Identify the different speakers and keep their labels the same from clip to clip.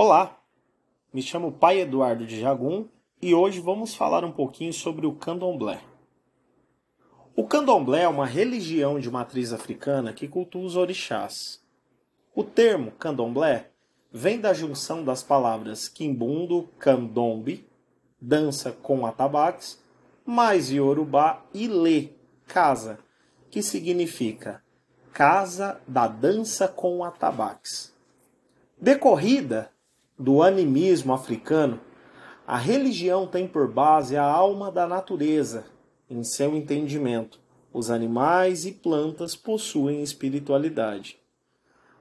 Speaker 1: Olá, me chamo Pai Eduardo de Jagum e hoje vamos falar um pouquinho sobre o candomblé. O candomblé é uma religião de matriz africana que cultua os orixás. O termo candomblé vem da junção das palavras quimbundo, candombe, dança com atabaques, mais yorubá e lê, casa, que significa casa da dança com atabaques. Decorrida do animismo africano, a religião tem por base a alma da natureza. Em seu entendimento, os animais e plantas possuem espiritualidade.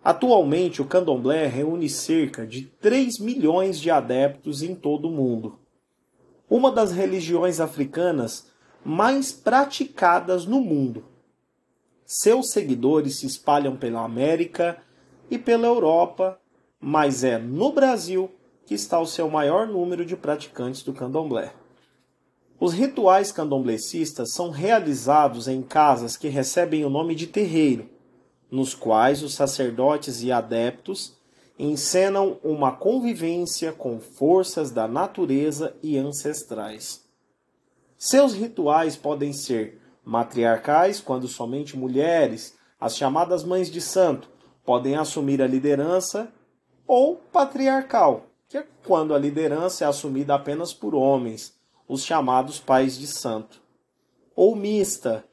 Speaker 1: Atualmente, o candomblé reúne cerca de 3 milhões de adeptos em todo o mundo. Uma das religiões africanas mais praticadas no mundo. Seus seguidores se espalham pela América e pela Europa mas é no Brasil que está o seu maior número de praticantes do candomblé. Os rituais candomblecistas são realizados em casas que recebem o nome de terreiro, nos quais os sacerdotes e adeptos encenam uma convivência com forças da natureza e ancestrais. Seus rituais podem ser matriarcais, quando somente mulheres, as chamadas mães de santo, podem assumir a liderança ou patriarcal, que é quando a liderança é assumida apenas por homens, os chamados pais de santo, ou mista,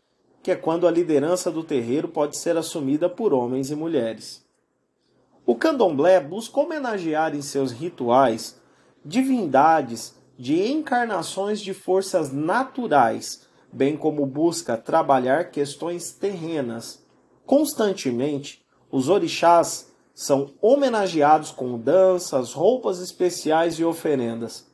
Speaker 1: que é quando a liderança do terreiro pode ser assumida por homens e mulheres. O candomblé busca homenagear em seus rituais divindades de encarnações de forças naturais, bem como busca trabalhar questões terrenas. Constantemente, os orixás são homenageados com danças, roupas especiais e oferendas.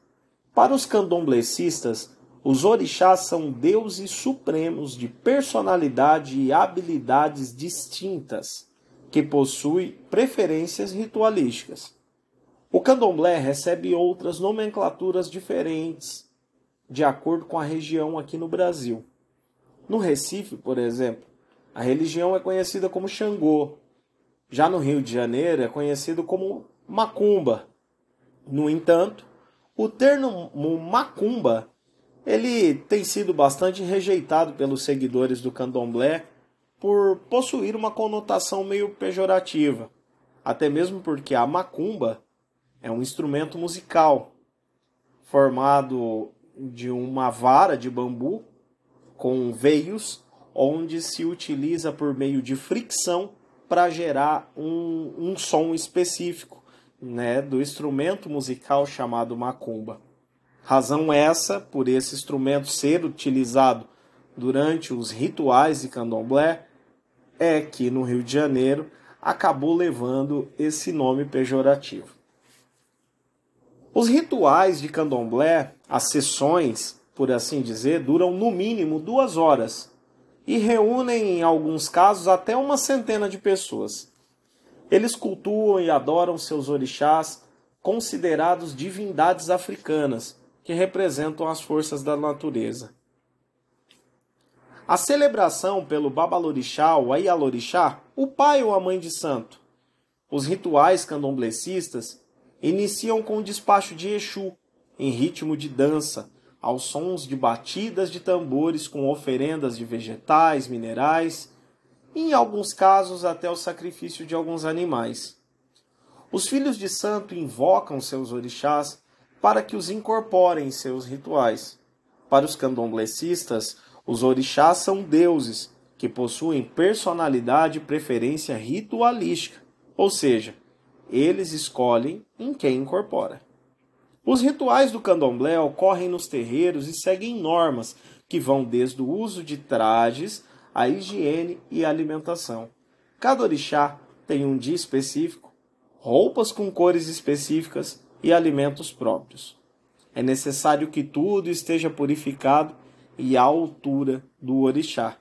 Speaker 1: Para os candomblecistas, os orixás são deuses supremos de personalidade e habilidades distintas, que possuem preferências ritualísticas. O candomblé recebe outras nomenclaturas diferentes, de acordo com a região aqui no Brasil. No Recife, por exemplo, a religião é conhecida como Xangô, já no Rio de Janeiro é conhecido como macumba. No entanto, o termo macumba ele tem sido bastante rejeitado pelos seguidores do candomblé por possuir uma conotação meio pejorativa, até mesmo porque a macumba é um instrumento musical formado de uma vara de bambu com veios, onde se utiliza por meio de fricção para gerar um, um som específico né, do instrumento musical chamado macumba. Razão essa, por esse instrumento ser utilizado durante os rituais de candomblé, é que no Rio de Janeiro acabou levando esse nome pejorativo. Os rituais de candomblé, as sessões, por assim dizer, duram no mínimo duas horas e reúnem, em alguns casos, até uma centena de pessoas. Eles cultuam e adoram seus orixás, considerados divindades africanas, que representam as forças da natureza. A celebração pelo Babalorixá ou Ayalorixá, o pai ou a mãe de santo. Os rituais candomblecistas iniciam com o despacho de Exu, em ritmo de dança, aos sons de batidas de tambores com oferendas de vegetais, minerais e, em alguns casos, até o sacrifício de alguns animais. Os filhos de santo invocam seus orixás para que os incorporem em seus rituais. Para os candomblecistas, os orixás são deuses que possuem personalidade e preferência ritualística, ou seja, eles escolhem em quem incorpora. Os rituais do candomblé ocorrem nos terreiros e seguem normas que vão desde o uso de trajes à higiene e alimentação. Cada orixá tem um dia específico, roupas com cores específicas e alimentos próprios. É necessário que tudo esteja purificado e à altura do orixá.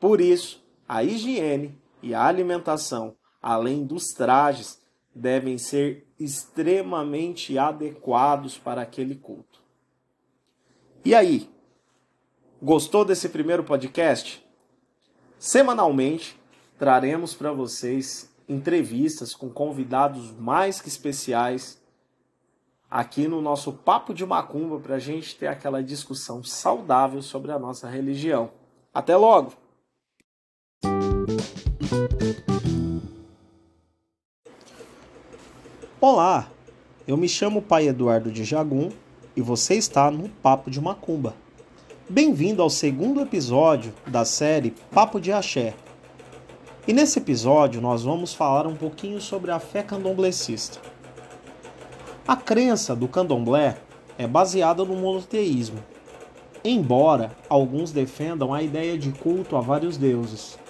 Speaker 1: Por isso, a higiene e a alimentação, além dos trajes, devem ser extremamente adequados para aquele culto. E aí? Gostou desse primeiro podcast? Semanalmente traremos para vocês entrevistas com convidados mais que especiais aqui no nosso Papo de Macumba para a gente ter aquela discussão saudável sobre a nossa religião. Até logo! Olá, eu me chamo Pai Eduardo de Jagum e você está no Papo de Macumba. Bem-vindo ao segundo episódio da série Papo de Axé. E nesse episódio nós vamos falar um pouquinho sobre a fé candomblecista. A crença do candomblé é baseada no monoteísmo, embora alguns defendam a ideia de culto a vários deuses.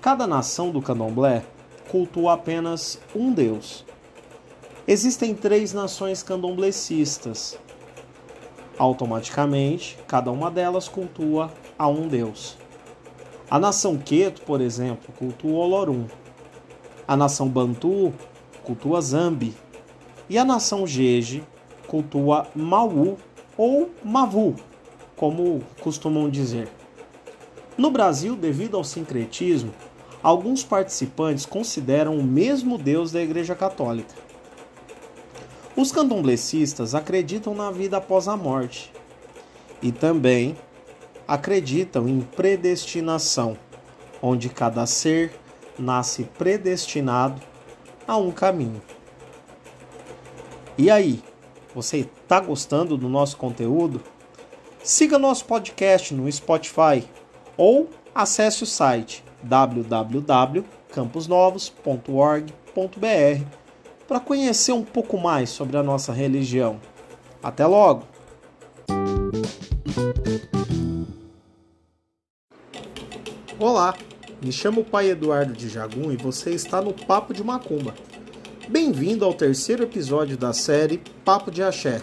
Speaker 1: Cada nação do candomblé cultua apenas um deus. Existem três nações candomblecistas, automaticamente, cada uma delas cultua a um deus. A nação Queto, por exemplo, cultua Olorum. A nação Bantu cultua Zambi. E a nação Jeje cultua Mau ou Mavu, como costumam dizer. No Brasil, devido ao sincretismo, alguns participantes consideram o mesmo Deus da Igreja Católica. Os candomblecistas acreditam na vida após a morte e também acreditam em predestinação, onde cada ser nasce predestinado a um caminho. E aí, você está gostando do nosso conteúdo? Siga nosso podcast no Spotify ou acesse o site www.camposnovos.org.br para conhecer um pouco mais sobre a nossa religião. Até logo! Olá, me chamo Pai Eduardo de Jagum e você está no Papo de Macumba. Bem-vindo ao terceiro episódio da série Papo de Axé.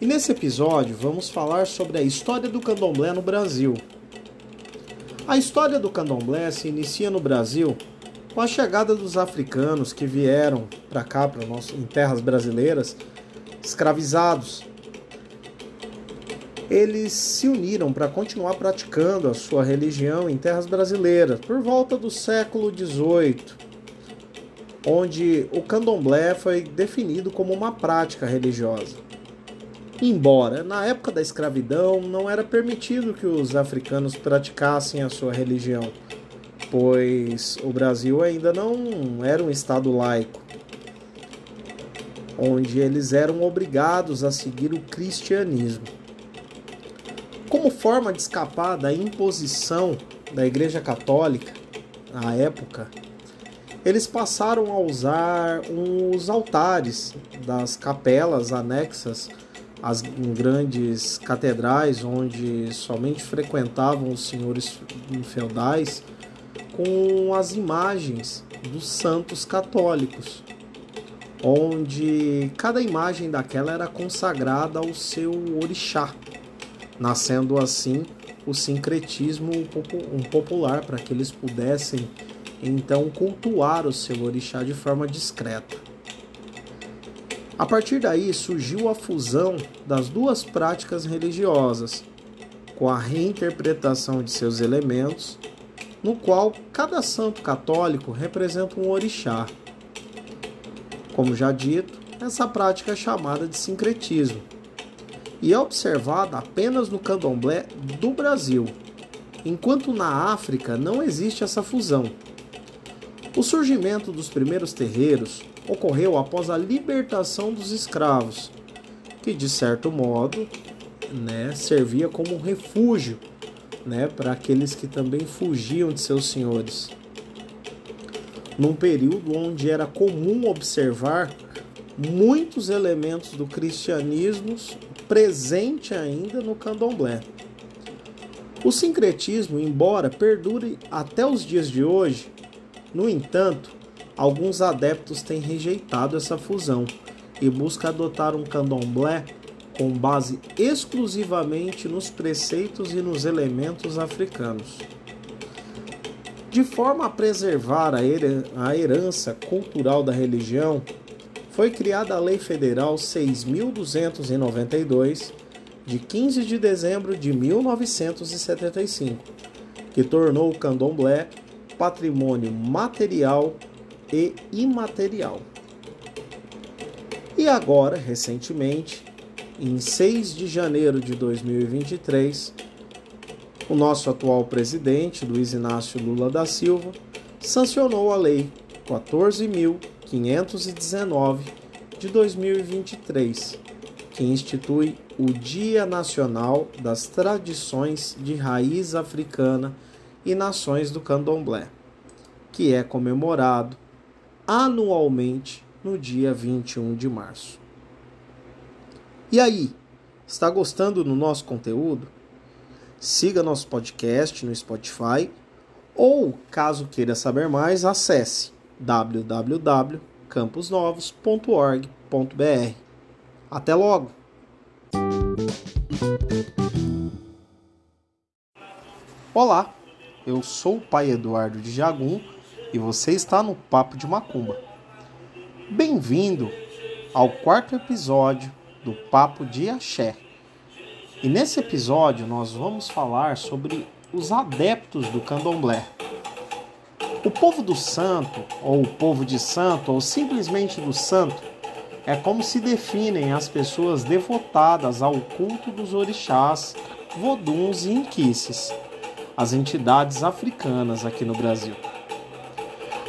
Speaker 1: E nesse episódio vamos falar sobre a história do candomblé no Brasil. A história do candomblé se inicia no Brasil com a chegada dos africanos que vieram para cá, para nosso, em terras brasileiras, escravizados, eles se uniram para continuar praticando a sua religião em terras brasileiras por volta do século XVIII, onde o candomblé foi definido como uma prática religiosa. Embora na época da escravidão não era permitido que os africanos praticassem a sua religião pois o Brasil ainda não era um estado laico, onde eles eram obrigados a seguir o cristianismo. Como forma de escapar da imposição da Igreja Católica na época, eles passaram a usar os altares das capelas anexas às grandes catedrais, onde somente frequentavam os senhores feudais com as imagens dos santos católicos, onde cada imagem daquela era consagrada ao seu orixá, nascendo assim o sincretismo popular para que eles pudessem então cultuar o seu orixá de forma discreta. A partir daí surgiu a fusão das duas práticas religiosas, com a reinterpretação de seus elementos no qual cada santo católico representa um orixá. Como já dito, essa prática é chamada de sincretismo e é observada apenas no candomblé do Brasil, enquanto na África não existe essa fusão. O surgimento dos primeiros terreiros ocorreu após a libertação dos escravos, que de certo modo né, servia como um refúgio né, para aqueles que também fugiam de seus senhores. Num período onde era comum observar muitos elementos do cristianismo presente ainda no candomblé. O sincretismo, embora perdure até os dias de hoje, no entanto, alguns adeptos têm rejeitado essa fusão e buscam adotar um candomblé com base exclusivamente nos preceitos e nos elementos africanos. De forma a preservar a herança cultural da religião, foi criada a Lei Federal 6.292, de 15 de dezembro de 1975, que tornou o candomblé patrimônio material e imaterial. E agora, recentemente, em 6 de janeiro de 2023, o nosso atual presidente, Luiz Inácio Lula da Silva, sancionou a Lei 14.519 de 2023, que institui o Dia Nacional das Tradições de Raiz Africana e Nações do Candomblé, que é comemorado anualmente no dia 21 de março. E aí, está gostando do nosso conteúdo? Siga nosso podcast no Spotify ou, caso queira saber mais, acesse www.camposnovos.org.br. Até logo! Olá, eu sou o pai Eduardo de Jagum e você está no Papo de Macumba. Bem-vindo ao quarto episódio do Papo de Axé. E nesse episódio nós vamos falar sobre os adeptos do candomblé. O povo do santo, ou o povo de santo, ou simplesmente do santo, é como se definem as pessoas devotadas ao culto dos orixás, voduns e inquices, as entidades africanas aqui no Brasil.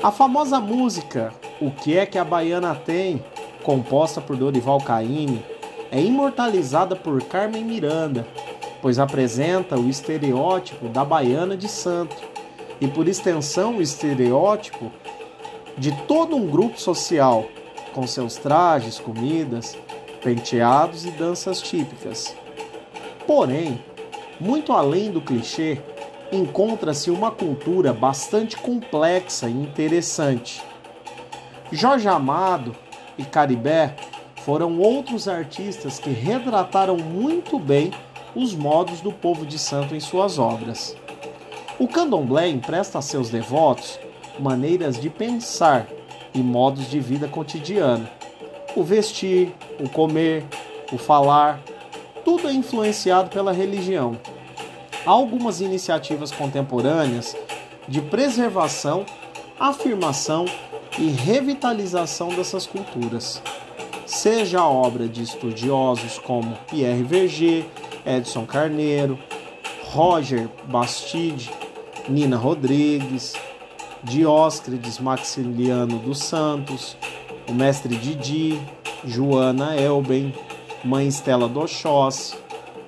Speaker 1: A famosa música O que é que a baiana tem, composta por Dorival Caymmi, é imortalizada por Carmen Miranda, pois apresenta o estereótipo da baiana de santo e, por extensão, o estereótipo de todo um grupo social, com seus trajes, comidas, penteados e danças típicas. Porém, muito além do clichê, encontra-se uma cultura bastante complexa e interessante. Jorge Amado e Caribé foram outros artistas que retrataram muito bem os modos do povo de santo em suas obras. O candomblé empresta a seus devotos maneiras de pensar e modos de vida cotidiano. O vestir, o comer, o falar, tudo é influenciado pela religião. Há algumas iniciativas contemporâneas de preservação, afirmação e revitalização dessas culturas seja a obra de estudiosos como Pierre Verger, Edson Carneiro, Roger Bastide, Nina Rodrigues, Dióscrides Maximiliano dos Santos, o mestre Didi, Joana Elben, mãe Estela Doxós,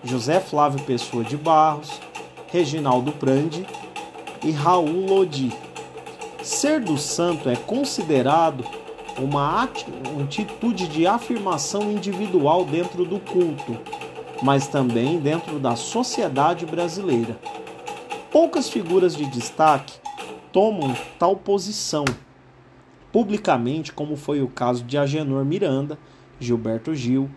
Speaker 1: José Flávio Pessoa de Barros, Reginaldo Prandi e Raul Lodi. Ser do santo é considerado uma atitude de afirmação individual dentro do culto, mas também dentro da sociedade brasileira. Poucas figuras de destaque tomam tal posição publicamente, como foi o caso de Agenor Miranda, Gilberto Gil,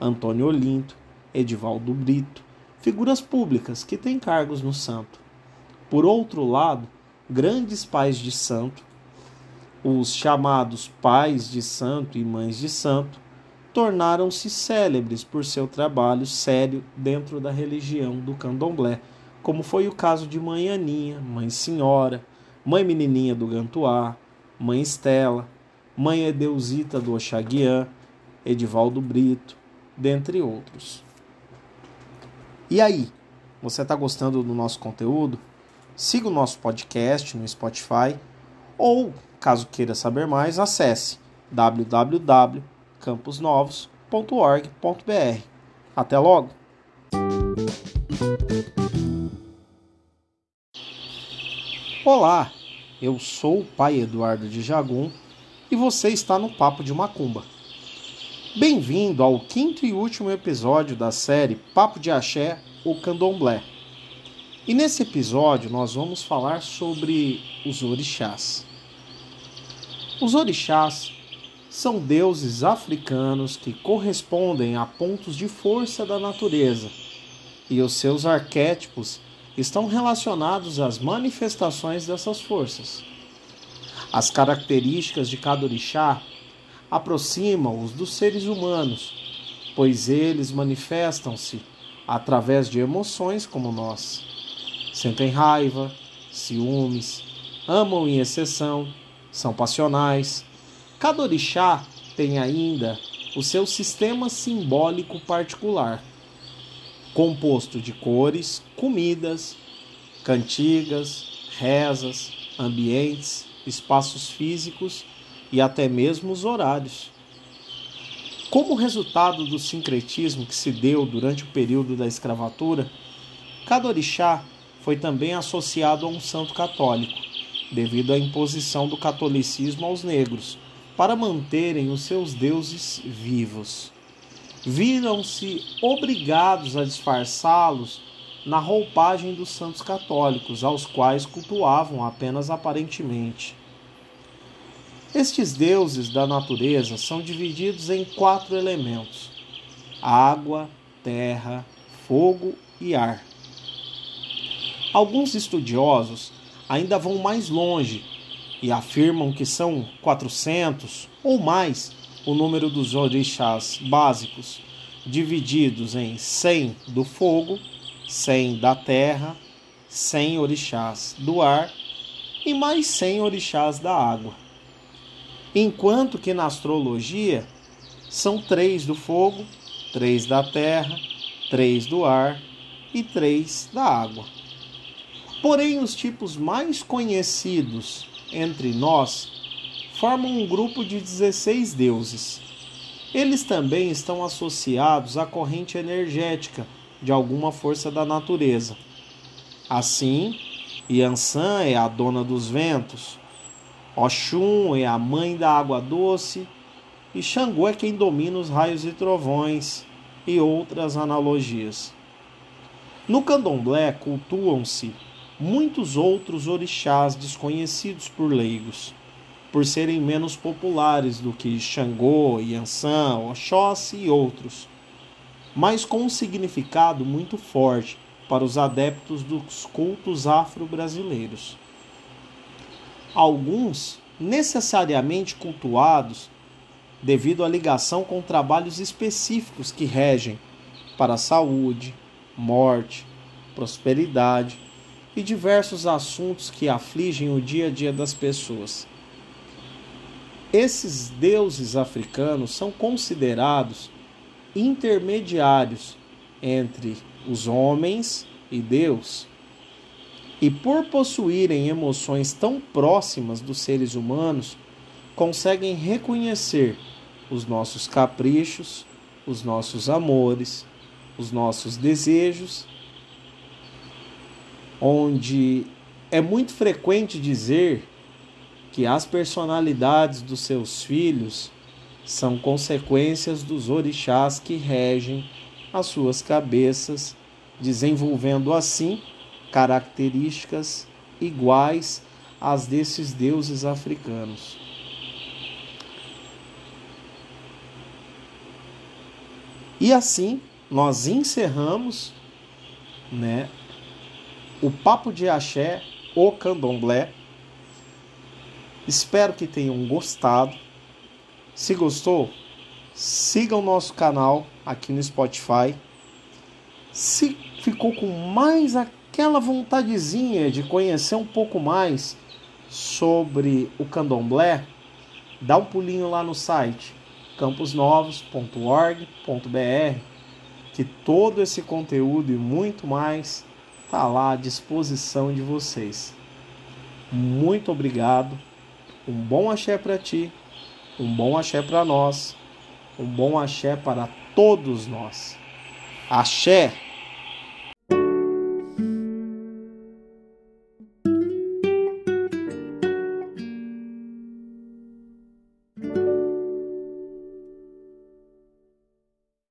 Speaker 1: Antônio Olinto, Edivaldo Brito, figuras públicas que têm cargos no santo. Por outro lado, grandes pais de santo os chamados pais de santo e mães de santo tornaram-se célebres por seu trabalho sério dentro da religião do candomblé, como foi o caso de Mãe Aninha, Mãe Senhora, Mãe Menininha do Gantuá, Mãe Estela, Mãe Edeusita do Oxaguian, Edivaldo Brito, dentre outros. E aí, você está gostando do nosso conteúdo? Siga o nosso podcast no Spotify ou Caso queira saber mais, acesse www.camposnovos.org.br. Até logo! Olá, eu sou o pai Eduardo de Jagum e você está no Papo de Macumba. Bem-vindo ao quinto e último episódio da série Papo de Axé, o Candomblé. E nesse episódio nós vamos falar sobre os orixás. Os orixás são deuses africanos que correspondem a pontos de força da natureza, e os seus arquétipos estão relacionados às manifestações dessas forças. As características de cada orixá aproximam-os dos seres humanos, pois eles manifestam-se através de emoções como nós. Sentem raiva, ciúmes, amam em exceção são passionais. Cada orixá tem ainda o seu sistema simbólico particular, composto de cores, comidas, cantigas, rezas, ambientes, espaços físicos e até mesmo os horários. Como resultado do sincretismo que se deu durante o período da escravatura, cada orixá foi também associado a um santo católico, devido à imposição do catolicismo aos negros, para manterem os seus deuses vivos. Viram-se obrigados a disfarçá-los na roupagem dos santos católicos, aos quais cultuavam apenas aparentemente. Estes deuses da natureza são divididos em quatro elementos: água, terra, fogo e ar. Alguns estudiosos ainda vão mais longe e afirmam que são 400 ou mais o número dos orixás básicos, divididos em 100 do fogo, 100 da terra, 100 orixás do ar e mais 100 orixás da água. Enquanto que na astrologia são três do fogo, três da terra, três do ar e três da água. Porém, os tipos mais conhecidos entre nós formam um grupo de 16 deuses. Eles também estão associados à corrente energética de alguma força da natureza. Assim, Yansan é a dona dos ventos, Oxum é a mãe da água doce e Xangô é quem domina os raios e trovões e outras analogias. No candomblé cultuam-se muitos outros orixás desconhecidos por leigos, por serem menos populares do que Xangô, Yansan, Oxóssi e outros, mas com um significado muito forte para os adeptos dos cultos afro-brasileiros. Alguns necessariamente cultuados devido à ligação com trabalhos específicos que regem para a saúde, morte, prosperidade e diversos assuntos que afligem o dia a dia das pessoas. Esses deuses africanos são considerados intermediários entre os homens e Deus. E por possuírem emoções tão próximas dos seres humanos, conseguem reconhecer os nossos caprichos, os nossos amores, os nossos desejos onde é muito frequente dizer que as personalidades dos seus filhos são consequências dos orixás que regem as suas cabeças, desenvolvendo assim características iguais às desses deuses africanos. E assim nós encerramos né, o Papo de Axé, o Candomblé. Espero que tenham gostado. Se gostou, siga o nosso canal aqui no Spotify. Se ficou com mais aquela vontadezinha de conhecer um pouco mais sobre o candomblé, dá um pulinho lá no site camposnovos.org.br que todo esse conteúdo e muito mais está lá à disposição de vocês. Muito obrigado. Um bom axé para ti, um bom axé para nós, um bom axé para todos nós. Axé!